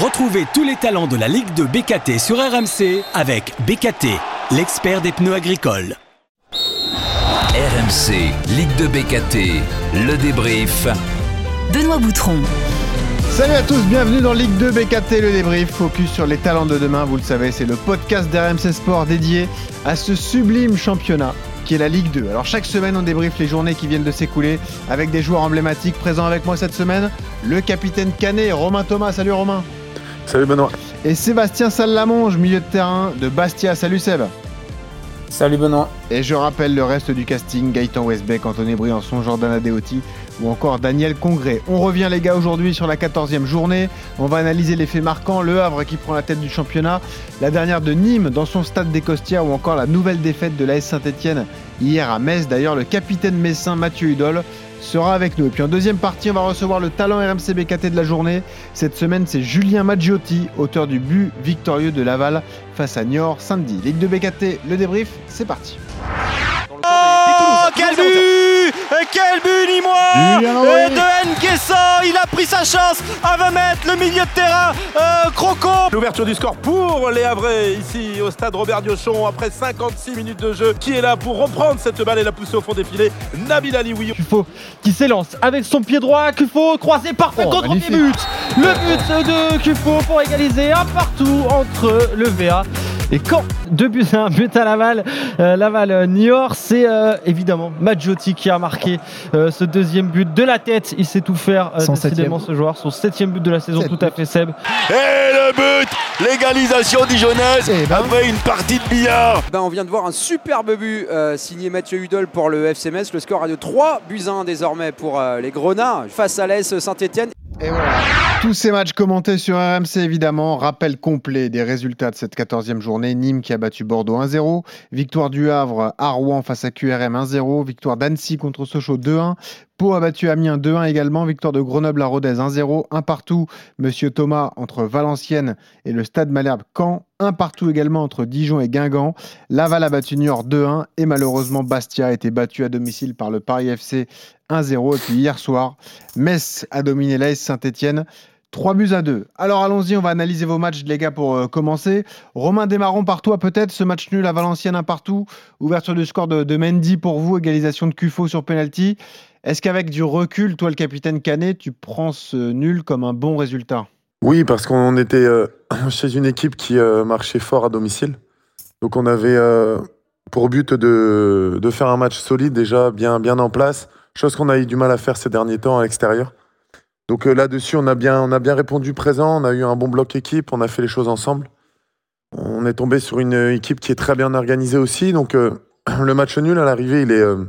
Retrouvez tous les talents de la Ligue de BKT sur RMC avec BKT, l'expert des pneus agricoles. RMC, Ligue de BKT, le débrief. Benoît Boutron. Salut à tous, bienvenue dans Ligue 2 BKT, le débrief, focus sur les talents de demain, vous le savez, c'est le podcast d'RMC Sport dédié à ce sublime championnat qui est la Ligue 2. Alors chaque semaine on débriefe les journées qui viennent de s'écouler avec des joueurs emblématiques présents avec moi cette semaine, le capitaine Canet, Romain Thomas, salut Romain. Salut Benoît. Et Sébastien Salamonge, milieu de terrain de Bastia, salut Seb. Salut Benoît. Et je rappelle le reste du casting, Gaëtan Westbeck, Anthony Briançon, Jordan Adeoti ou encore Daniel Congré. On revient les gars aujourd'hui sur la 14e journée. On va analyser les faits marquants, le Havre qui prend la tête du championnat, la dernière de Nîmes dans son stade des Costières ou encore la nouvelle défaite de l'AS Saint-Etienne hier à Metz. D'ailleurs, le capitaine messin Mathieu Hudol sera avec nous. Et puis en deuxième partie, on va recevoir le talent RMC BKT de la journée. Cette semaine, c'est Julien Maggiotti, auteur du but victorieux de Laval face à Niort samedi. Ligue de BKT, le débrief, c'est parti. Oh, quel but Quel but Nîmois Et de Nkessa, il a pris sa chance à 20 mètres, le milieu de terrain, euh, Croco. L'ouverture du score pour les Havrais, ici au stade Robert Diochon, après 56 minutes de jeu, qui est là pour reprendre cette balle et la pousser au fond des filets? Nabil Alioui. Kufo qui s'élance avec son pied droit, Kufo croisé parfait Oh, contre magnifique. but. Le but de Kufo pour égaliser un partout entre le VA et quand deux buts à un but à Laval, euh, Laval euh, Niort, c'est euh, évidemment Maggiotti qui a marqué euh, ce deuxième but de la tête. Il sait tout faire euh, décidément ce joueur, son septième but de la saison, Sept tout à fait Seb. Et le but L'égalisation dijonnaise Eh ben. après une partie de billard Ben, on vient de voir un superbe but euh, signé Mathieu Hudol pour le FC Metz. Le score est de 3 buts à 1 désormais pour euh, les Grenats face à l'AS Saint-Etienne. Tous ces matchs commentés sur RMC évidemment. Rappel complet des résultats de cette 14e journée. Nîmes qui a battu Bordeaux 1-0. Victoire du Havre à Rouen face à QRM 1-0. Victoire d'Annecy contre Sochaux 2-1. Pau a battu Amiens 2-1 également. Victoire de Grenoble à Rodez 1-0. Un partout. Monsieur Thomas entre Valenciennes et le Stade Malherbe Caen. Un partout également entre Dijon et Guingamp. Laval a battu Niort 2-1. Et malheureusement Bastia a été battu à domicile par le Paris FC 1-0. Et puis hier soir, Metz a dominé l'AS Saint-Etienne. 3 buts à 2. Alors allons-y, on va analyser vos matchs, les gars, pour euh, commencer. Romain, démarrons par toi peut-être. Ce match nul à Valenciennes, un partout. Ouverture du score de, Mendy pour vous, égalisation de Cufo sur penalty. Est-ce qu'avec du recul, toi, le capitaine Canet, tu prends ce nul comme un bon résultat? Oui, parce qu'on était euh, chez une équipe qui euh, marchait fort à domicile. Donc on avait pour but de, faire un match solide déjà, bien en place. Chose qu'on a eu du mal à faire ces derniers temps à l'extérieur. Donc euh, là-dessus, on, a bien- on a bien répondu présent. On a eu un bon bloc équipe. On a fait les choses ensemble. On est tombé sur une équipe qui est très bien organisée aussi. Donc euh, le match nul à l'arrivée, il est, euh,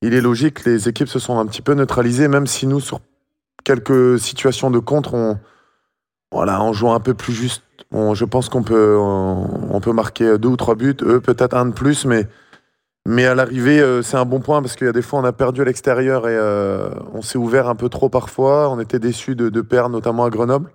il est logique. Les équipes se sont un petit peu neutralisées, même si nous, sur quelques situations de contre, on, voilà, en jouant un peu plus juste, je pense qu'on peut, on peut marquer deux ou trois buts. Eux, peut-être un de plus, mais, mais à l'arrivée, euh, c'est un bon point parce qu'il y a des fois, on a perdu à l'extérieur et euh, on s'est ouvert un peu trop parfois. On était déçus de, de perdre, notamment à Grenoble.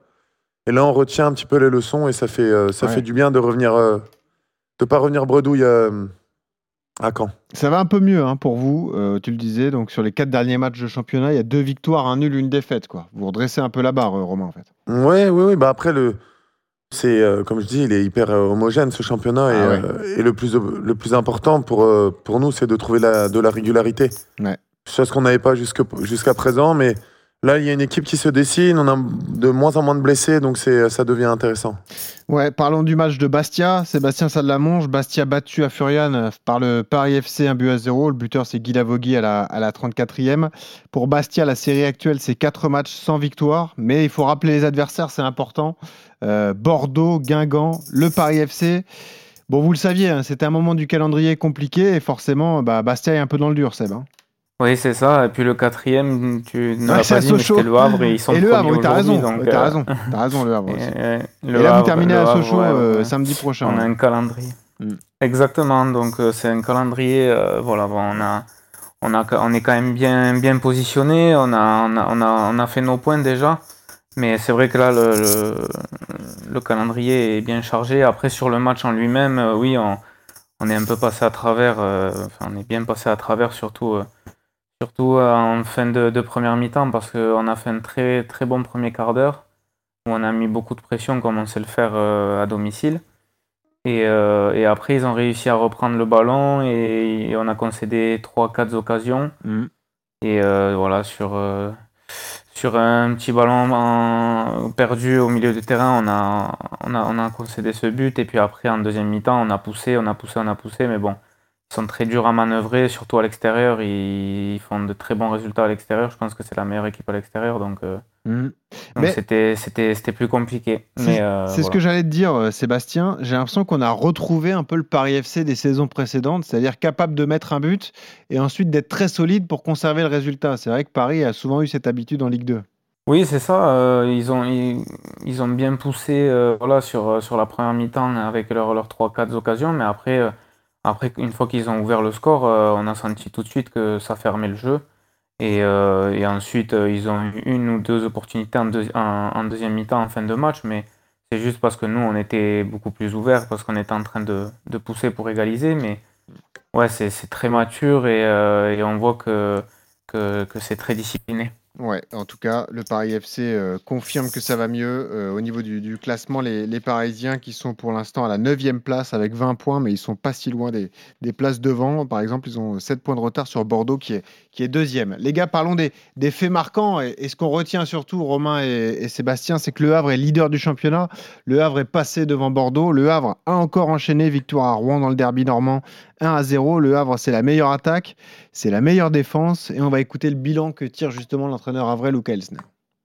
Et là, on retient un petit peu les leçons et ça fait, euh, ça Ouais. fait du bien de revenir, de pas revenir bredouille à Caen. Ça va un peu mieux hein, pour vous, tu le disais. Donc sur les quatre derniers matchs de championnat, il y a deux victoires, un nul, une défaite. Quoi. Vous redressez un peu la barre, Romain, en fait. Ouais, oui, oui. Bah après, le, c'est euh, comme je dis, il est hyper euh, homogène ce championnat et, Ah ouais. euh, et le plus le plus important pour pour nous, c'est de trouver la, de la régularité. Ouais. Chose qu'on n'avait pas jusque- jusqu'à présent, mais là, il y a une équipe qui se dessine. On a de moins en moins de blessés, donc ça devient intéressant. Ouais, parlons du match de Bastia. Sébastien Salamonge, Bastia battu à Furian par le Paris FC, un but à zéro. Le buteur, c'est Guy Lavogui à la, à la 34e. Pour Bastia, la série actuelle, c'est 4 matchs sans victoire. Mais il faut rappeler les adversaires, c'est important. Euh, Bordeaux, Guingamp, le Paris FC. Bon, vous le saviez, hein, c'était un moment du calendrier compliqué et forcément, bah, Bastia est un peu dans le dur, Seb. hein. Oui, c'est ça. Et puis le quatrième, tu ne l'as pas dit, mais c'était le Havre et ils sont et le Havre, t'as raison. t'as euh, raison. T'as raison, le Havre et- aussi. et- Et, le là, vous Havre, terminez le à Havre, Sochaux ouais, euh, samedi prochain. On a un calendrier. Mm. Exactement. Donc euh, c'est un calendrier. euh, voilà, bon, on a, on a, on est quand même bien, bien positionné. On a, on a, on a, on a fait nos points déjà. Mais c'est vrai que là, le, le, le calendrier est bien chargé. Après, sur le match en lui-même, euh, oui, on, on est un peu passé à travers. euh, enfin, on est bien passé à travers, surtout, euh, surtout euh, en fin de, de première mi-temps, parce qu'on a fait un très, très bon premier quart d'heure. on a mis beaucoup de pression comme on sait le faire à domicile. Et, et, après, ils ont réussi à reprendre le ballon et, on a concédé 3-4 occasions. Mm. Et voilà, sur, sur un petit ballon perdu au milieu du terrain, on a, on, a, on a concédé ce but. Et puis après, en deuxième mi-temps, on a poussé, on a poussé, on a poussé. Mais bon, sont très durs à manœuvrer, surtout à l'extérieur. Ils font de très bons résultats à l'extérieur. Je pense que c'est la meilleure équipe à l'extérieur. Donc, euh, mmh. c'était, plus compliqué. C'est, euh, ce que j'allais te dire, euh, Sébastien. J'ai l'impression qu'on a retrouvé un peu le Paris FC des saisons précédentes, c'est-à-dire capable de mettre un but et ensuite d'être très solide pour conserver le résultat. C'est vrai que Paris a souvent eu cette habitude en Ligue 2. Oui, c'est ça. ils, ont, ils, ont bien poussé voilà, sur, sur la première mi-temps avec leurs leur 3-4 occasions, mais après, après une fois qu'ils ont ouvert le score, on a senti tout de suite que ça fermait le jeu. Et, et ensuite, ils ont eu une ou deux opportunités en, deuxième mi-temps en fin de match, mais c'est juste parce que nous, on était beaucoup plus ouverts, parce qu'on était en train de, pousser pour égaliser. Mais ouais, c'est très mature et, on voit que c'est très discipliné. Ouais, en tout cas, le Paris FC euh, confirme que ça va mieux. Euh, au niveau du, classement, les, Parisiens qui sont pour l'instant à la 9 place avec 20 points, mais ils sont pas si loin des, places devant. Par exemple, ils ont 7 points de retard sur Bordeaux qui est, qui est deuxième. Les gars, parlons des, faits marquants. Et, ce qu'on retient surtout, Romain et, Sébastien, c'est que Le Havre est leader du championnat. Le Havre est passé devant Bordeaux. Le Havre a encore enchaîné victoire à Rouen dans le derby normand 1 à 0. Le Havre, c'est la meilleure attaque, c'est la meilleure défense. Et on va écouter le bilan que tire justement l'entraîneur Avril ou.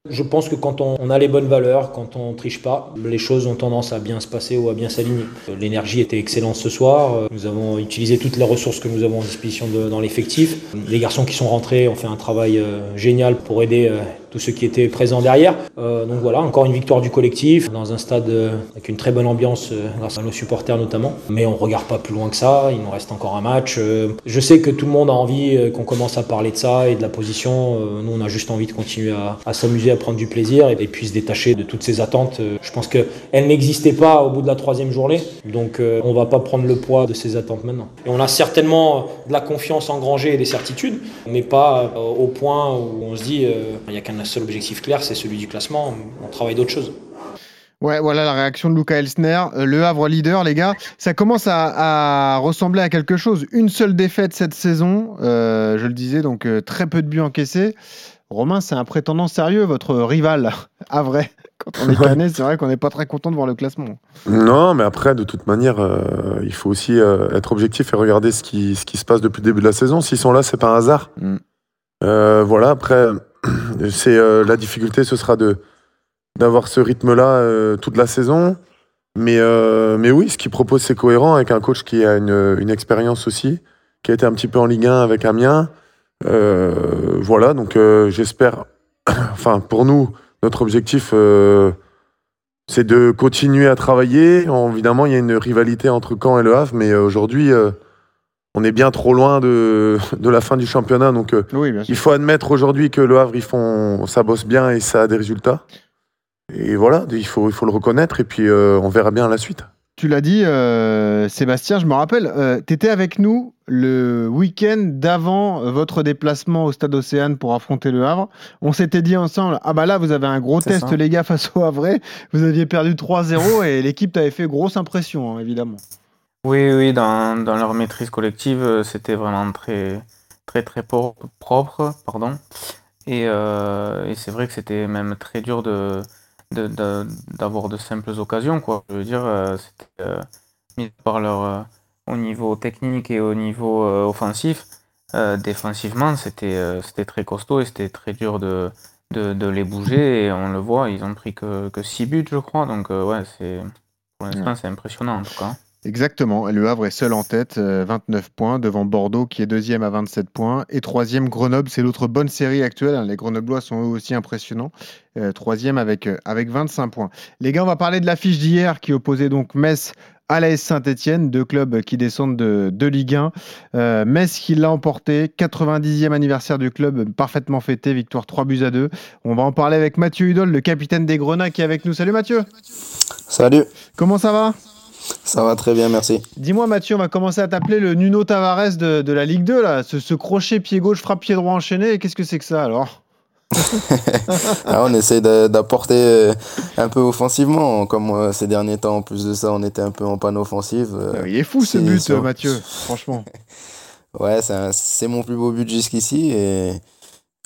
Je pense que quand on a les bonnes valeurs, quand on triche pas, les choses ont tendance à bien se passer ou à bien s'aligner. L'énergie était excellente ce soir. Nous avons utilisé toutes les ressources que nous avons en disposition dans l'effectif. Les garçons qui sont rentrés ont fait un travail euh, génial pour aider euh, tous ceux qui étaient présents derrière. Euh, donc voilà, encore une victoire du collectif dans un stade avec une très bonne ambiance grâce à nos supporters notamment. Mais on regarde pas plus loin que ça, il nous reste encore un match. je sais que tout le monde a envie qu'on commence à parler de ça et de la position. nous, on a juste envie de continuer à, à s'amuser prendre du plaisir et, puis se détacher de toutes ces attentes. Euh, je pense qu'elles n'existaient pas au bout de la troisième journée, donc euh, on va pas prendre le poids de ces attentes maintenant. Et on a certainement de la confiance engrangée et des certitudes, mais pas euh, au point où on se dit il n'y a qu'un seul objectif clair, c'est celui du classement. On travaille d'autres choses. Ouais, voilà la réaction de Luca Elsner. Le Havre leader, les gars, ça commence à, ressembler à quelque chose. Une seule défaite cette saison, je le disais, donc très peu de buts encaissés. Romain, c'est un prétendant sérieux, votre rival, à vrai. Quand on est canet, c'est vrai qu'on n'est pas très content de voir le classement. Non, mais après, de toute manière, euh, il faut aussi euh, être objectif et regarder ce qui, ce qui se passe depuis le début de la saison. S'ils sont là, c'est pas un hasard. Mm. Euh, voilà, après, c'est la difficulté, ce sera d'avoir ce rythme-là toute la saison. Mais, mais oui, ce qu'il propose, c'est cohérent avec un coach qui a une, expérience aussi, qui a été un petit peu en Ligue 1 avec Amiens. Euh, voilà, donc euh, j'espère, enfin pour nous, notre objectif, euh, c'est de continuer à travailler. évidemment, il y a une rivalité entre Caen et Le Havre, mais aujourd'hui, on est bien trop loin de, de la fin du championnat. Donc, il faut admettre aujourd'hui que Le Havre, ils font, ça bosse bien et ça a des résultats. Et voilà, il faut, il faut le reconnaître et puis on verra bien la suite. Tu l'as dit, euh, Sébastien, je me rappelle, euh, tu étais avec nous le week-end d'avant votre déplacement au Stade Océane pour affronter le Havre. On s'était dit ensemble, ah bah là, vous avez un gros test, les gars, face au Havre. Vous aviez perdu 3-0 et l'équipe t'avait fait grosse impression, hein, évidemment. Oui, oui, dans, dans, leur maîtrise collective, euh, c'était vraiment très, très, très propre. Pardon. Et, et c'est vrai que c'était même très dur de d'avoir de, simples occasions. Quoi. Je veux dire, euh, c'était euh, mis par leur, euh, au niveau technique et au niveau offensif. défensivement, c'était c'était très costaud et c'était très dur de, de, les bouger. Et on le voit, ils ont pris que, que 6 buts, je crois. Donc, ouais, c'est pour l'instant, c'est impressionnant en tout cas. Exactement. Le Havre est seul en tête, 29 euh, points, devant Bordeaux qui est deuxième à 27 points. Et troisième, Grenoble. C'est l'autre bonne série actuelle. Hein. Les Grenoblois sont eux aussi impressionnants. Euh, troisième avec, euh, avec 25 points. Les gars, on va parler de l'affiche d'hier qui opposait donc Metz à l'AS Saint-Etienne, deux clubs qui descendent de, de Ligue 1. Metz qui l'a emporté, 90e anniversaire du club, parfaitement fêté, victoire 3 buts à 2. On va en parler avec Mathieu Hudol, le capitaine des Grenats qui est avec nous. Salut Mathieu Salut Comment ça va? Ça va très bien, merci. Dis-moi, Mathieu, on va commencer à t'appeler le Nuno Tavares de, la Ligue 2, là. Ce, crochet pied gauche, frappe pied droit enchaîné. Qu'est-ce que c'est que ça alors Ah, on essaie d'apporter euh, un peu offensivement, comme euh, ces derniers temps. En plus de ça, on était un peu en panne offensive. euh, Il est fou ce but, Mathieu, franchement. Ouais, c'est mon plus beau but jusqu'ici et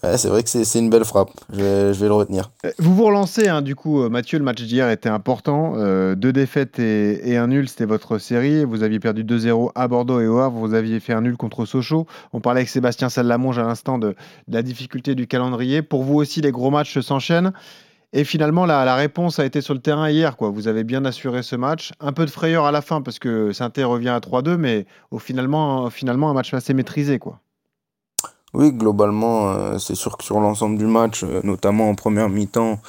c'est vrai que c'est une belle frappe. Je vais, je vais le retenir. Euh, Vous vous relancez, hein, du coup, euh, Mathieu, le match d'hier était important. Euh, deux défaites et, et un nul, c'était votre série. Vous aviez perdu 2-0 à Bordeaux et au Havre. Vous aviez fait un nul contre Sochaux. On parlait avec Sébastien Salamonge à l'instant de, la difficulté du calendrier. Pour vous aussi, les gros matchs s'enchaînent. Et finalement, la, la réponse a été sur le terrain hier. Quoi. Vous avez bien assuré ce match. Un peu de frayeur à la fin parce que saint revient à 3-2, mais au finalement, finalement, un match assez maîtrisé. Quoi. Oui, globalement, euh, c'est sûr que sur l'ensemble du match, euh, notamment en première mi-temps,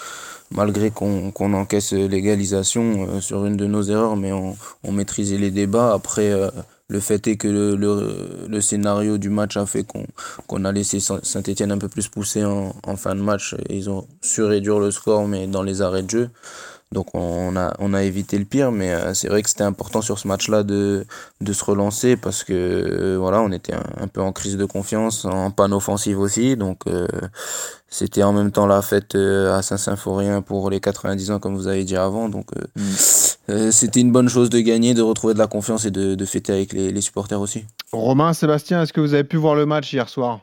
malgré qu'on encaisse l'égalisation euh, sur une de nos erreurs, mais on, on maîtrisait les débats. Après, euh, le fait est que le, le, le scénario du match a fait qu'on qu'on a laissé Saint-Etienne un peu plus pousser en, en fin de match. Ils ont su réduire le score, mais dans les arrêts de jeu. Donc on a, on a évité le pire, mais euh, c'est vrai que c'était important sur ce match-là de, de se relancer parce que euh, voilà, on était un, peu en crise de confiance, en panne offensive aussi. Donc euh, c'était en même temps la fête euh, à Saint-Symphorien pour les 90 ans, comme vous avez dit avant. Donc mmh. c'était une bonne chose de gagner, de retrouver de la confiance et de, de fêter avec les, les, supporters aussi. Romain, Sébastien, est-ce que vous avez pu voir le match hier soir?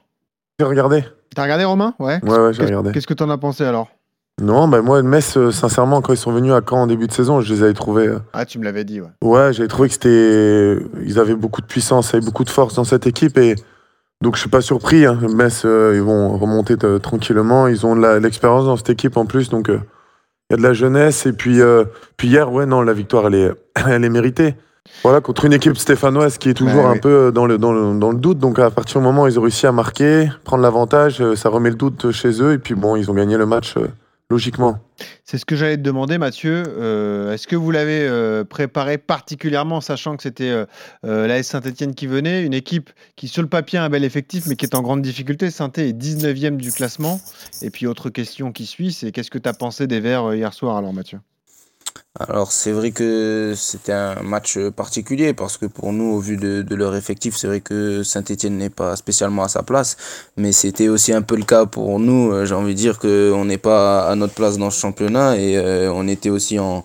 J'ai regardé. T'as regardé Romain? Ouais, ouais, ouais j'ai regardé. Qu'est-ce que t'en as pensé alors? Non, bah moi, Metz, euh, sincèrement, quand ils sont venus à Caen en début de saison, je les avais trouvés. Euh... Ah, tu me l'avais dit, ouais. Ouais, j'avais trouvé que c'était. Ils avaient beaucoup de puissance, avaient beaucoup de force dans cette équipe. Et donc, je suis pas surpris. Hein. Metz, euh, ils vont remonter tranquillement. Ils ont de l'expérience dans cette équipe en plus. Donc, y a de la jeunesse. Et puis, euh, puis hier, ouais, non, la victoire, elle est, elle est méritée. Voilà, contre une équipe stéphanoise qui est toujours bah, un oui. peu dans le, dans, le, dans le doute. Donc, à partir du moment où ils ont réussi à marquer, prendre l'avantage, euh, ça remet le doute chez eux. Et puis, bon, ils ont gagné le match euh, logiquement. C'est ce que j'allais te demander, Mathieu. Euh, Est-ce que vous l'avez euh, préparé particulièrement, sachant que c'était euh, l'AS Saint-Etienne qui venait, une équipe qui, sur le papier, a un bel effectif, mais qui est en grande difficulté saint est 19e du classement. Et puis, autre question qui suit, c'est qu'est-ce que tu as pensé des Verts hier soir, alors, Mathieu? Alors c'est vrai que c'était un match particulier parce que pour nous, au vu de, leur effectif, c'est vrai que Saint-Etienne n'est pas spécialement à sa place, mais c'était aussi un peu le cas pour nous. J'ai envie de dire qu'on n'est pas à notre place dans ce championnat et euh, on était aussi en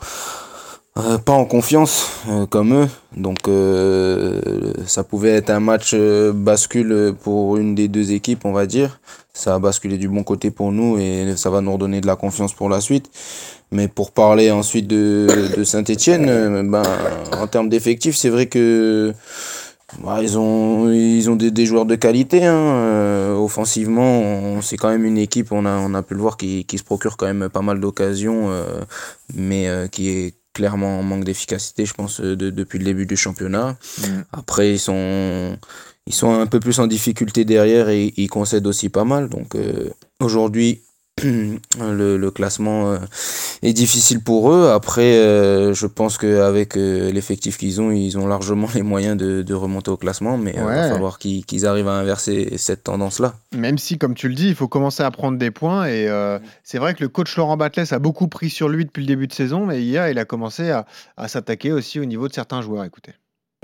euh, pas en confiance euh, comme eux, donc euh, ça pouvait être un match bascule pour une des deux équipes, on va dire. Ça a basculé du bon côté pour nous et ça va nous redonner de la confiance pour la suite. Mais pour parler ensuite de, de Saint-Etienne, ben, en termes d'effectifs, c'est vrai que bah, ils ont, ils ont des, des joueurs de qualité. Hein. Offensivement, c'est quand même une équipe, on a, on a pu le voir, qui, qui se procure quand même pas mal d'occasions, mais qui est clairement en manque d'efficacité, je pense, de, depuis le début du championnat. Mmh. Après, ils sont, ils sont un peu plus en difficulté derrière et ils concèdent aussi pas mal. Donc aujourd'hui, le, le, classement euh, est difficile pour eux. Après, euh, je pense qu'avec euh, l'effectif qu'ils ont, ils ont largement les moyens de, de remonter au classement, mais il va falloir qu'ils qu arrivent à inverser cette tendance-là. Même si, comme tu le dis, il faut commencer à prendre des points. Et c'est vrai que le coach Laurent Batles a beaucoup pris sur lui depuis le début de saison, mais hier, il a commencé à, à s'attaquer aussi au niveau de certains joueurs. Écoutez.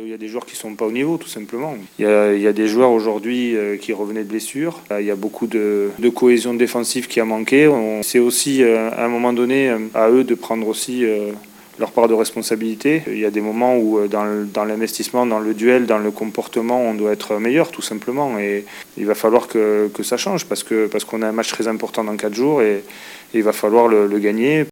Il y a des joueurs qui ne sont pas au niveau, tout simplement. Il y a, il y a des joueurs aujourd'hui euh, qui revenaient de blessures. Il y a beaucoup de, de cohésion défensive qui a manqué. C'est aussi, euh, à un moment donné, à eux de prendre aussi euh, leur part de responsabilité. Il y a des moments où, dans, l'investissement, dans le duel, dans le comportement, on doit être meilleur, tout simplement. Et il va falloir que, que ça change, parce que parce qu'on a un match très important dans 4 jours et, et il va falloir le, le gagner.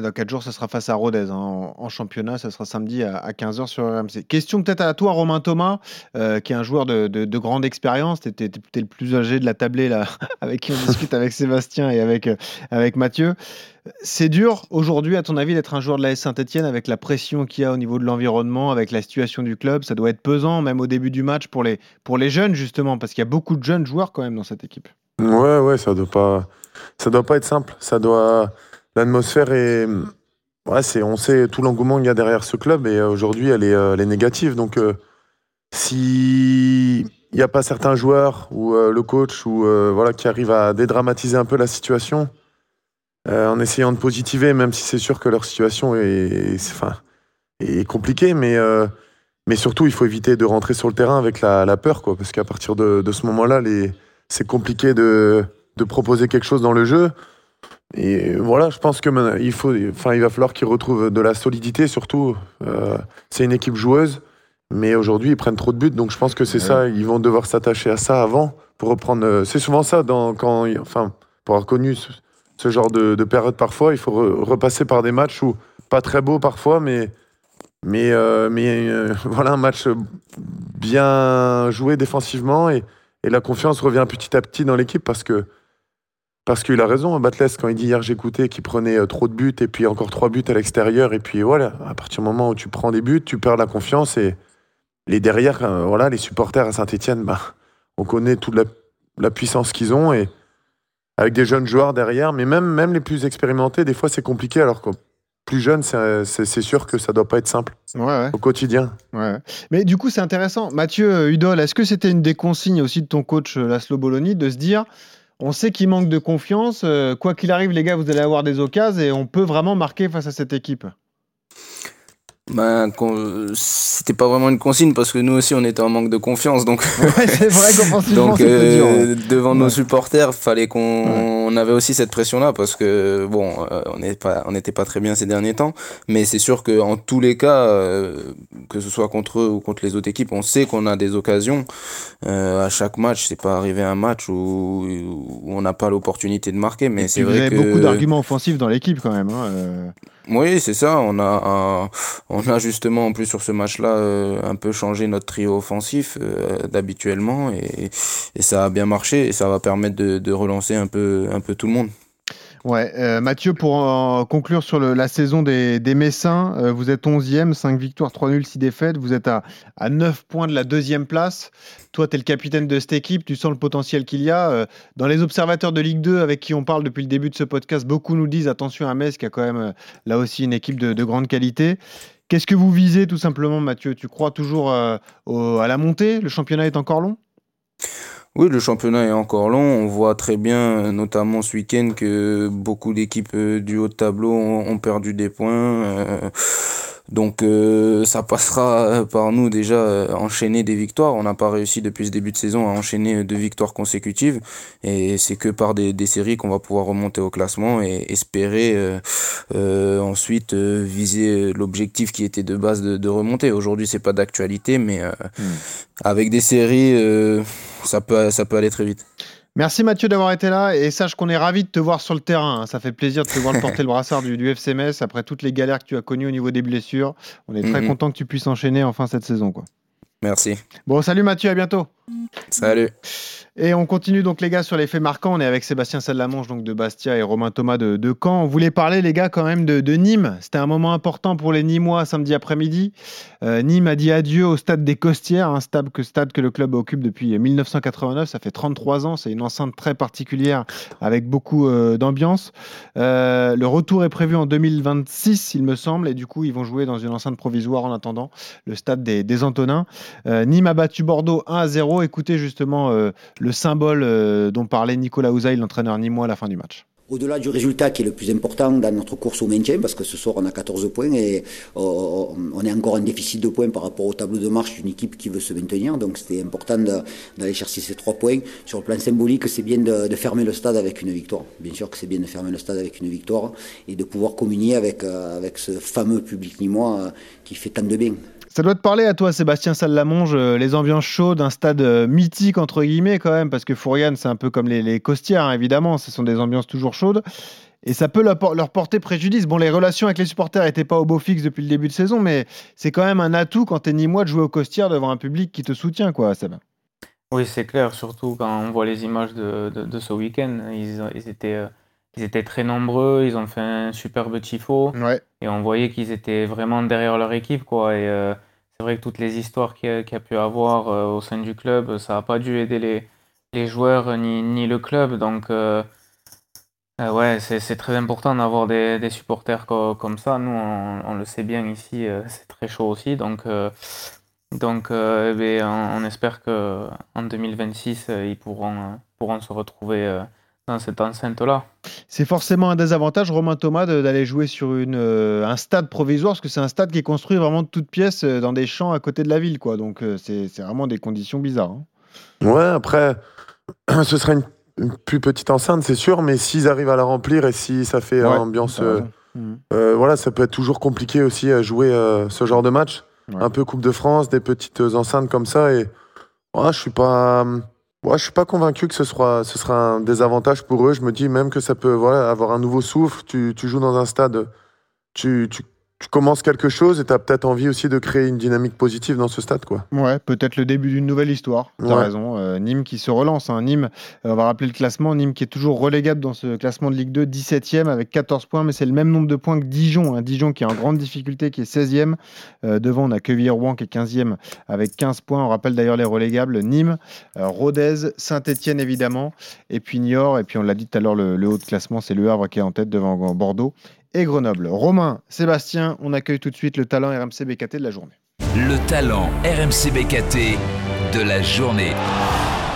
Dans 4 jours, ça sera face à Rodez hein, en, championnat. Ça sera samedi à, à 15h sur RMC. Question peut-être à toi, Romain Thomas, euh, qui est un joueur de, de, de grande expérience. Tu es, le plus âgé de la tablée là, avec qui on discute avec Sébastien et avec, euh, avec Mathieu. C'est dur aujourd'hui, à ton avis, d'être un joueur de la Saint-Etienne avec la pression qu'il y a au niveau de l'environnement, avec la situation du club? Ça doit être pesant, même au début du match, pour les, pour les jeunes, justement, parce qu'il y a beaucoup de jeunes joueurs quand même dans cette équipe. Ouais, ouais, ça doit doit pas être simple. Ça doit l'atmosphère est. Ouais, c'est, on sait tout l'engouement qu'il y a derrière ce club et aujourd'hui elle est, elle est négative. Donc euh, si n'y a pas certains joueurs ou euh, le coach ou euh, voilà qui arrivent à dédramatiser un peu la situation en essayant de positiver, même si c'est sûr que leur situation est, enfin, est compliquée, mais mais surtout il faut éviter de rentrer sur le terrain avec la, peur quoi, parce qu'à partir de, ce moment-là, c'est compliqué de de proposer quelque chose dans le jeu. Et voilà, je pense que il faut, enfin, il va falloir qu'ils retrouvent de la solidité, surtout. Euh, c'est une équipe joueuse, mais aujourd'hui ils prennent trop de buts, donc je pense que c'est ça. Ils vont devoir s'attacher à ça avant pour reprendre. Euh, c'est souvent ça dans, quand, enfin, pour avoir connu ce, genre de, période parfois, il faut repasser par des matchs où pas très beaux parfois, mais mais euh, mais voilà un match bien joué défensivement et, et la confiance revient petit à petit dans l'équipe parce que parce qu'il a raison, Batles, quand il dit hier j'écoutais qu'il prenait euh, trop de buts et puis encore trois buts à l'extérieur. Et puis voilà, à partir du moment où tu prends des buts, tu perds la confiance. Et les derrière, euh, voilà, les supporters à Saint-Etienne, bah, on connaît toute la, puissance qu'ils ont. Et avec des jeunes joueurs derrière, mais même, même les plus expérimentés, des fois c'est compliqué. Alors que plus jeune, c'est sûr que ça doit pas être simple au quotidien. Ouais. Mais du coup, c'est intéressant. Mathieu euh, Udol, est-ce que c'était une des consignes aussi de ton coach Laszlo Bologna de se dire on sait qu'il manque de confiance. Euh, quoi qu'il arrive, les gars, vous allez avoir des occasions et on peut vraiment marquer face à cette équipe. Ben, c'était pas vraiment une consigne parce que nous aussi on était en manque de confiance donc c'est vrai donc euh, devant nos supporters fallait qu'on on avait aussi cette pression là parce que bon euh, on n'est pas on n'était pas très bien ces derniers temps mais c'est sûr que en tous les cas euh, que ce soit contre eux ou contre les autres équipes on sait qu'on a des occasions. À chaque match c'est pas arrivé un match où, où on n'a pas l'opportunité de marquer mais c'est vrai que beaucoup d'arguments offensifs dans l'équipe quand même hein, oui, c'est ça. On a, on a justement en plus sur ce match-là euh, un peu changé notre trio offensif euh, d'habituellement et, et, ça a bien marché et ça va permettre de, de relancer un peu, un peu tout le monde. Ouais, euh, Mathieu, pour conclure sur la saison des, Messins, euh, vous êtes 11e, 5 victoires, 3 nuls, 6 défaites. Vous êtes à, à 9 points de la deuxième place. Toi, tu es le capitaine de cette équipe, tu sens le potentiel qu'il y a. Euh, dans les observateurs de Ligue 2 avec qui on parle depuis le début de ce podcast, beaucoup nous disent attention à Metz qui a quand même là aussi une équipe de grande qualité. Qu'est-ce que vous visez tout simplement, Mathieu? Tu crois toujours à la montée? Le championnat est encore long? Oui, le championnat est encore long. On voit très bien, notamment ce week-end, que beaucoup d'équipes euh, du haut de tableau ont, perdu des points. Euh, donc euh, ça passera par nous déjà enchaîner des victoires. On n'a pas réussi depuis ce début de saison à enchaîner deux victoires consécutives. Et c'est que par des, séries qu'on va pouvoir remonter au classement et espérer ensuite viser l'objectif qui était de base de, remonter. Aujourd'hui c'est pas d'actualité, mais hmm. avec des séries ça peut, ça peut aller très vite. Merci Mathieu d'avoir été là et sache qu'on est ravi de te voir sur le terrain. Hein. Ça fait plaisir de te voir porter le brassard du, du FCMS après toutes les galères que tu as connues au niveau des blessures. On est très mhm. content que tu puisses enchaîner enfin cette saison. Quoi. Merci. Bon, salut Mathieu, à bientôt. Salut. Et on continue donc les gars sur les faits marquants. On est avec Sébastien Salamanche donc de Bastia et Romain Thomas de, Caen. On voulait parler les gars quand même de, Nîmes. C'était un moment important pour les Nîmois samedi après-midi. Euh, Nîmes a dit adieu au stade des Costières, un stade que, le club occupe depuis 1989. Ça fait 33 ans. C'est une enceinte très particulière avec beaucoup euh, d'ambiance. Euh, le retour est prévu en 2026 il me semble et du coup ils vont jouer dans une enceinte provisoire en attendant le stade des, des Antonins. Nîmes a battu Bordeaux 1 à 0. Écoutez justement le symbole euh, dont parlait Nicolas Ouzaï, l'entraîneur nîmois, à la fin du match au-delà du résultat qui est le plus important dans notre course au maintien, parce que ce soir on a 14 points et euh, on est encore en déficit de points par rapport au tableau de marche d'une équipe qui veut se maintenir, donc c'était important d'aller chercher ces trois points. Sur le plan symbolique, c'est bien de, fermer le stade avec une victoire. Bien sûr que c'est bien de fermer le stade avec une victoire et de pouvoir communier avec, euh, ce fameux public nîmois qui fait tant de bien. Ça doit te parler à toi, Sébastien Salamonge, euh, les ambiances chaudes, un stade euh, mythique, entre guillemets, quand même, parce que Fourian, c'est un peu comme les, les Costières, hein, évidemment, ce sont des ambiances toujours chaudes. Et ça peut leur, porter préjudice. Bon, les relations avec les supporters n'étaient pas au beau fixe depuis le début de saison, mais c'est quand même un atout quand t'es ni moi de jouer au Costières devant un public qui te soutient, quoi, Seb. Oui, c'est clair, surtout quand on voit les images de, ce week-end. Ils, ils, étaient, euh, ils étaient très nombreux, ils ont fait un superbe tifo. Ouais. Et on voyait qu'ils étaient vraiment derrière leur équipe, quoi. Et c'est vrai que toutes les histoires qu'il y, a pu avoir euh, au sein du club, ça n'a pas dû aider les, les joueurs ni, ni, le club. Donc, euh, euh, ouais, c'est très important d'avoir des, des, supporters comme ça. Nous, on, le sait bien ici, c'est très chaud aussi. Donc, donc eh ben, on, on, espère qu'en 2026, ils pourront, pourront se retrouver dans cette enceinte-là. C'est forcément un désavantage, Romain Thomas, d'aller jouer sur une, euh, un stade provisoire, parce que c'est un stade qui est construit vraiment de toutes pièces euh, dans des champs à côté de la ville. quoi. Donc euh, c'est vraiment des conditions bizarres. Hein. Ouais, après, ce sera une plus petite enceinte, c'est sûr, mais s'ils arrivent à la remplir et si ça fait Ouais, ambiance, euh, voilà, ça peut être toujours compliqué aussi à jouer euh, ce genre de match. Un peu Coupe de France, des petites enceintes comme ça. Et ouais, je suis pas, ouais, je suis pas convaincu que ce sera, un désavantage pour eux. Je me dis même que ça peut voilà, avoir un nouveau souffle. Tu, tu joues dans un stade, tu, tu commences quelque chose et tu as peut-être envie aussi de créer une dynamique positive dans ce stade. Quoi. Ouais, peut-être le début d'une nouvelle histoire. T'as Ouais. raison. Euh, Nîmes qui se relance. hein. Nîmes, euh, on va rappeler le classement. Nîmes qui est toujours relégable dans ce classement de Ligue 2, 17e avec 14 points, mais c'est le même nombre de points que Dijon. hein. Dijon qui est en grande difficulté, qui est 16e. Euh, devant, on a Quevilly-Rouen qui est 15e avec 15 points. On rappelle d'ailleurs les relégables Nîmes, Rodez, Saint-Etienne évidemment, et puis Niort. Et puis on l'a dit tout à l'heure, le, le haut de classement, c'est Le Havre qui est en tête devant Bordeaux et Grenoble. Romain, Sébastien, on accueille tout de suite le talent RMC BKT de la journée. Le talent RMC BKT de la journée.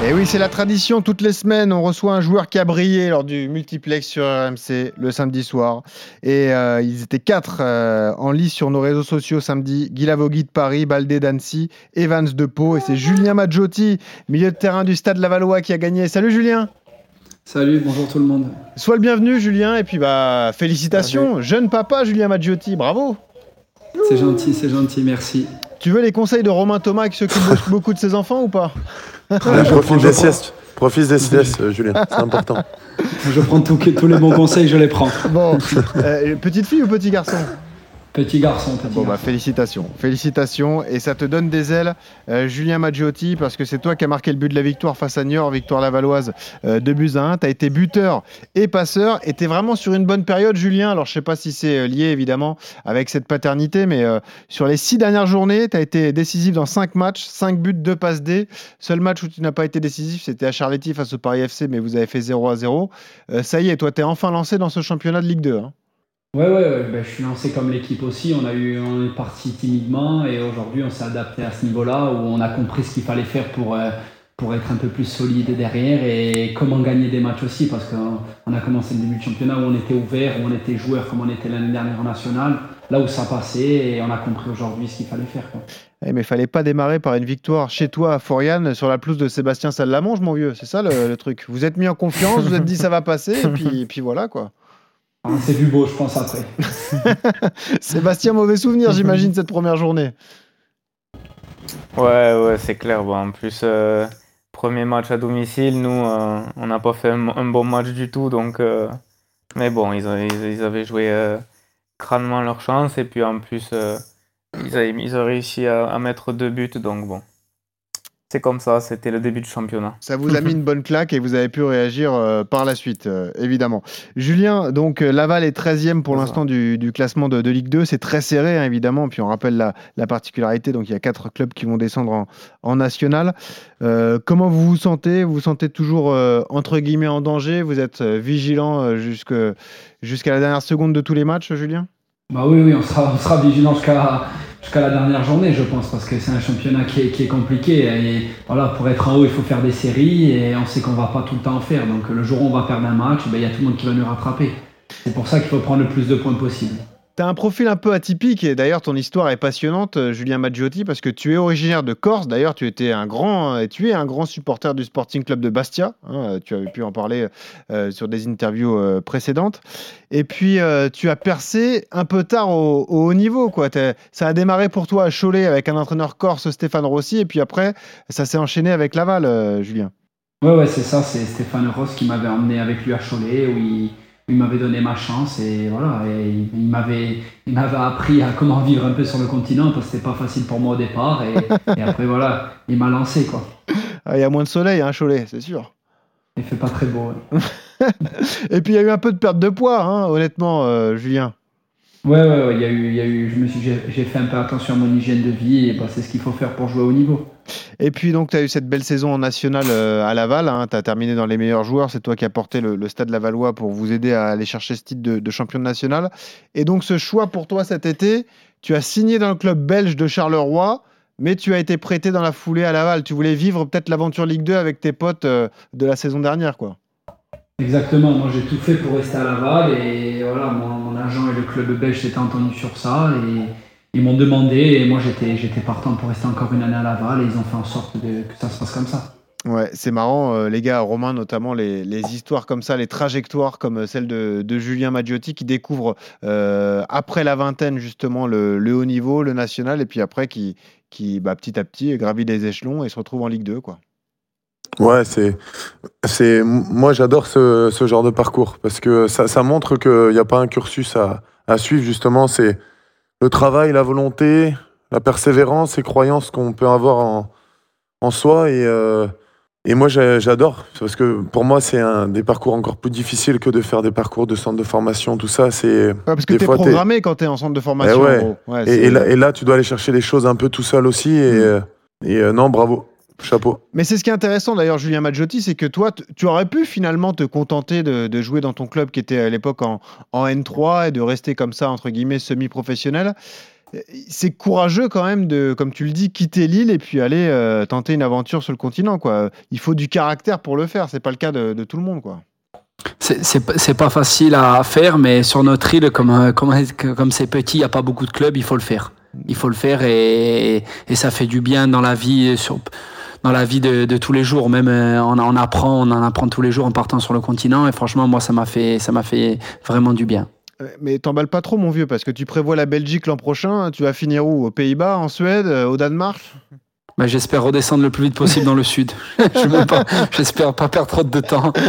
Et oui, c'est la tradition. Toutes les semaines, on reçoit un joueur qui a brillé lors du multiplex sur RMC le samedi soir. Et euh, ils étaient quatre euh, en lice sur nos réseaux sociaux samedi. Guy Lavogui de Paris, Baldé d'Annecy, Evans de Pau. Et c'est Julien Maggiotti, milieu de terrain du Stade Lavallois, qui a gagné. Salut Julien Salut, bonjour tout le monde. Sois le bienvenu Julien. Et puis bah félicitations. Jeune papa Julien Maggiotti, bravo C'est gentil, c'est gentil, merci. Tu veux les conseils de Romain Thomas qui s'occupe beaucoup de ses enfants ou pas? Profite des siestes. Profite des siestes, euh, Julien. C'est important. Je prends tout- tous les bons conseils, je les prends. Bon, euh, petite fille ou petit garçon? Petit garçon, petit Bon, bah, félicitations. Félicitations. Et ça te donne des ailes, euh, Julien Maggiotti, parce que c'est toi qui as marqué le but de la victoire face à Niort, victoire lavalloise, euh, 2 buts à 1. Tu as été buteur et passeur. Et tu es vraiment sur une bonne période, Julien. Alors, je sais pas si c'est euh, lié, évidemment, avec cette paternité, mais euh, sur les six dernières journées, tu as été décisif dans 5 matchs, 5 buts, 2 passes D. Seul match où tu n'as pas été décisif, c'était à Charletti face au Paris FC, mais vous avez fait 0 à 0. Euh, ça y est, toi, tu es enfin lancé dans ce championnat de Ligue 2. hein. Ouais, ouais, ouais, ben, je suis lancé comme l'équipe aussi. On, a eu, on est parti timidement et aujourd'hui on s'est adapté à ce niveau-là où on a compris ce qu'il fallait faire pour, euh, pour être un peu plus solide derrière et comment gagner des matchs aussi parce qu'on on a commencé le début de championnat où on était ouvert, où on était joueur comme on était l'année dernière en national, là où ça passait et on a compris aujourd'hui ce qu'il fallait faire. Eh, mais fallait pas démarrer par une victoire chez toi à Forian sur la pelouse de Sébastien Salamange, mon vieux. C'est ça le, le truc. Vous êtes mis en confiance, vous êtes dit ça va passer, et puis, et puis voilà quoi. On s'est vu beau, je pense, après. Sébastien, mauvais souvenir, j'imagine, cette première journée. Ouais, ouais, c'est clair. Bon, en plus, euh, premier match à domicile, nous, euh, on n'a pas fait un, un bon match du tout. Donc, euh, mais bon, ils, avaient- ils, ils avaient joué euh, crânement leur chance. Et puis en plus, euh, ils, avaient, ils ont réussi à, à mettre deux buts. Donc bon, c'est comme ça. C'était le début du championnat. Ça vous a mis une bonne claque et vous avez pu réagir euh, par la suite, euh, évidemment. Julien, donc euh, Laval est 13e pour l'instant du, du classement de, de Ligue 2. C'est très serré, hein, évidemment. Puis on rappelle la, la particularité. Donc il y a quatre clubs qui vont descendre en, en national. Euh, comment vous vous sentez? Vous vous sentez toujours, euh, entre guillemets, en danger? Vous êtes euh, vigilant euh, jusqu'à la dernière seconde de tous les matchs, Julien? Bah oui, oui, on sera, on sera vigilant jusqu'à jusqu'à la dernière journée, je pense, parce que c'est un championnat qui est, compliqué. Et voilà, pour être en haut, il faut faire des séries et on sait qu'on va pas tout le temps en faire. Donc le jour où on va perdre un match, ben, il y a tout le monde qui va nous rattraper. C'est pour ça qu'il faut prendre le plus de points possible. Tu as un profil un peu atypique et d'ailleurs ton histoire est passionnante, euh, Julien Maggiotti, parce que tu es originaire de Corse. D'ailleurs, tu étais un grand et tu es un grand supporter du Sporting Club de Bastia. hein, euh, tu avais pu en parler euh, sur des interviews euh, précédentes. Et puis euh, tu as percé un peu tard au, au haut niveau. Quoi. Ça a démarré pour toi à Cholet avec un entraîneur corse, Stéphane Rossi, et puis après ça s'est enchaîné avec Laval, euh, Julien. Ouais, ouais, c'est ça. C'est Stéphane Ross qui m'avait emmené avec lui à Cholet, où il m'avait donné ma chance. Et voilà, et il, m'avait il m'avait appris à comment vivre un peu sur le continent, parce que c'était pas facile pour moi au départ. Et, et après, voilà, il m'a lancé, quoi. Ah, Il y a moins de soleil, hein, Cholet, c'est sûr. Il fait pas très beau. ouais. Et puis il y a eu un peu de perte de poids, hein, honnêtement, euh, Julien. Ouais, ouais, ouais, il y a eu, il y a eu, je me suis, j'ai, j'ai fait un peu attention à mon hygiène de vie et bah, c'est ce qu'il faut faire pour jouer au niveau. Et puis donc tu as eu cette belle saison en nationale euh, à Laval, tu as terminé dans les meilleurs joueurs, c'est toi qui as porté le, le stade Lavallois pour vous aider à aller chercher ce titre de, de champion national. Et donc ce choix pour toi cet été, tu as signé dans le club belge de Charleroi, mais tu as été prêté dans la foulée à Laval. Tu voulais vivre peut-être l'aventure Ligue 2 avec tes potes euh, de la saison dernière, quoi. Exactement, moi j'ai tout fait pour rester à Laval et voilà, mon, mon agent et le club belge s'étaient entendus sur ça et ils m'ont demandé et moi j'étais, j'étais partant pour rester encore une année à Laval et ils ont fait en sorte de- que ça se passe comme ça. Ouais, c'est marrant, euh, les gars, Romain, notamment les, les histoires comme ça, les trajectoires comme celle de, de Julien Maggiotti qui découvre euh, après la vingtaine justement le, le haut niveau, le national, et puis après qui, qui bah, petit à petit gravit les échelons et se retrouve en Ligue 2. Quoi. Ouais, c'est, c'est, moi j'adore ce, ce genre de parcours parce que ça, ça montre qu'il n'y a pas un cursus à, à suivre justement. C'est le travail, la volonté, la persévérance et croyance qu'on peut avoir en, en soi et, euh, et moi j'adore parce que pour moi c'est un des parcours encore plus difficiles que de faire des parcours de centre de formation, tout ça. C'est Ouais, parce que tu es fois, programmé quand tu es en centre de Eh formation. ouais. en gros. Ouais, et, là, et là, tu dois aller chercher les choses un peu tout seul aussi. Et, et euh, non, bravo. Chapeau. Mais c'est ce qui est intéressant d'ailleurs, Julien Maggiotti, c'est que toi, tu aurais pu finalement te contenter de, de jouer dans ton club qui était à l'époque en, en N3 et de rester comme ça, entre guillemets, semi-professionnel. C'est courageux quand même de, comme tu le dis, quitter l'île et puis aller euh, tenter une aventure sur le continent. Quoi. Il faut du caractère pour le faire, c'est pas le cas de, de tout le monde. Quoi. C'est- C'est pas- c'est facile à faire, mais sur notre île, comme euh, comme comme c'est petit, il n'y a pas beaucoup de clubs, il faut le faire. Il faut le faire et, et ça fait du bien dans la vie, sur, dans la vie de, de tous les jours. Même euh, on, en apprend, on en apprend tous les jours en partant sur le continent. Et franchement, moi, ça m'a fait, ça m'a fait vraiment du bien. Mais t'emballes pas trop, mon vieux, parce que tu prévois la Belgique l'an prochain. Tu vas finir où? Aux Pays-Bas, en Suède, euh, au Danemark? Bah, J'espère redescendre le plus vite possible dans le sud. Pas- J'espère pas perdre trop de temps.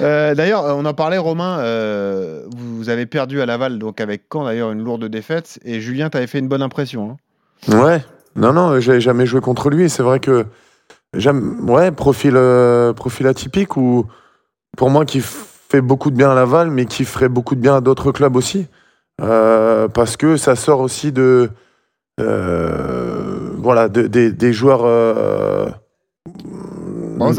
Euh, d'ailleurs, on en parlait, Romain. euh, vous avez perdu à Laval, donc avec Caen d'ailleurs une lourde défaite. Et Julien, t'avais fait une bonne impression. hein. Ouais. Non, non, j'avais jamais joué contre lui. C'est vrai que j'aime. Ouais, profil, euh, profil atypique ou pour moi qui fait beaucoup de bien à Laval, mais qui ferait beaucoup de bien à d'autres clubs aussi. Euh, parce que ça sort aussi de. euh, voilà, de- des- des joueurs.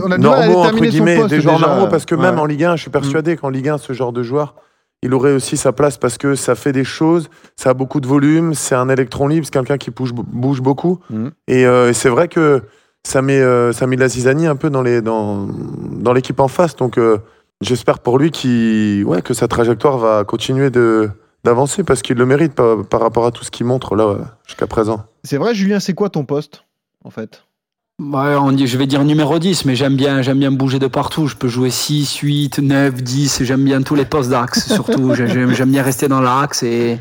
on a normaux, entre guillemets, des joueurs normaux, parce que même en Ligue 1, je suis persuadé qu'en Ligue 1, ce genre de joueur, il aurait aussi sa place parce que ça fait des choses, ça a beaucoup de volume, c'est un électron libre, c'est quelqu'un qui bouge, bouge beaucoup. Et, euh, et c'est vrai que ça met, euh, ça met de la zizanie un peu dans les- dans, dans l'équipe en face. Donc euh, j'espère pour lui qu'il- ouais, que sa trajectoire va continuer de d'avancer parce qu'il le mérite par, par rapport à tout ce qu'il montre là jusqu'à présent. C'est vrai, Julien, c'est quoi ton poste, en fait? Ouais, on dit, je vais dire numéro 10, mais j'aime bien, j'aime bien bouger de partout. Je peux jouer 6, 8, 9, 10. J'aime bien tous les postes d'axe, surtout. J'ai- J'aime j'aime bien rester dans l'axe et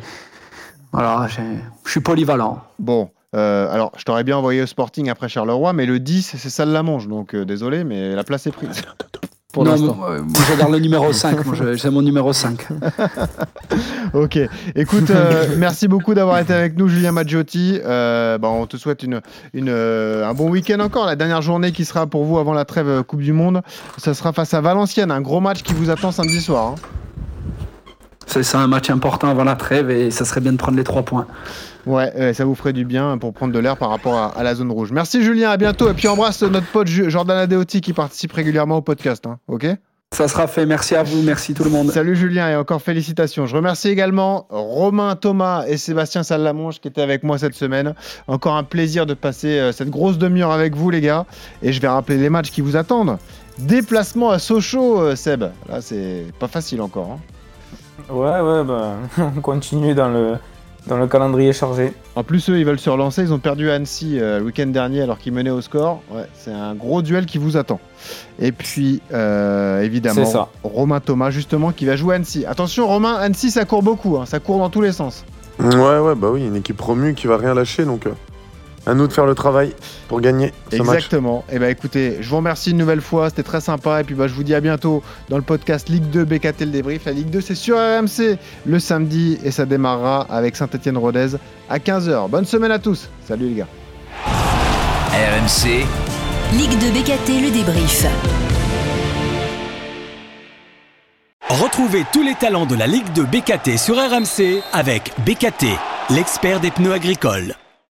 voilà, je suis polyvalent. Bon, euh, alors, je t'aurais bien envoyé au Sporting après Charleroi, mais le 10, c'est ça la mange. Donc, euh, désolé, mais la place est prise. Pour Non, l'instant. moi, moi, j'adore le numéro 5. Moi, je- c'est mon numéro 5. Ok, écoute, euh, merci beaucoup d'avoir été avec nous, Julien Maggiotti. Euh, bah, on te souhaite une, une, euh, un bon week-end encore. La dernière journée qui sera pour vous avant la trêve Coupe du Monde, ça sera face à Valenciennes, un gros match qui vous attend samedi soir. hein. C'est ça, un match important avant la trêve et ça serait bien de prendre les 3 points. Ouais, euh, ça vous ferait du bien pour prendre de l'air par rapport à, à la zone rouge. Merci Julien, à bientôt. Et puis embrasse notre pote Jordan Adeoti qui participe régulièrement au podcast. hein, ok? Ça sera fait. Merci à vous. Merci tout le monde. Salut Julien et encore félicitations. Je remercie également Romain Thomas et Sébastien Salamonge qui étaient avec moi cette semaine. Encore un plaisir de passer euh, cette grosse demi-heure avec vous les gars. Et je vais rappeler les matchs qui vous attendent. Déplacement à Sochaux, euh, Seb. Là, c'est pas facile encore. hein. Ouais, ouais, bah, on continue dans le, dans le calendrier chargé. En plus, eux, ils veulent se relancer. Ils ont perdu à Annecy euh, le week-end dernier alors qu'ils menaient au score. Ouais, c'est un gros duel qui vous attend. Et puis, euh, évidemment, ça. Romain Thomas, justement, qui va jouer à Annecy. Attention, Romain, Annecy, ça court beaucoup. hein. Ça court dans tous les sens. Ouais, ouais, bah oui, une équipe promue qui va rien lâcher, donc euh, à nous de faire le travail pour gagner ce match. Exactement. Et bah écoutez, je vous remercie une nouvelle fois, c'était très sympa. Et puis bah je vous dis à bientôt dans le podcast Ligue 2 BKT le débrief. La Ligue 2 c'est sur RMC le samedi et ça démarrera avec Saint-Etienne Rodez à 15h. Bonne semaine à tous. Salut les gars. RMC, Ligue de BKT, le débrief. Retrouvez tous les talents de la Ligue de BKT sur RMC avec BKT, l'expert des pneus agricoles.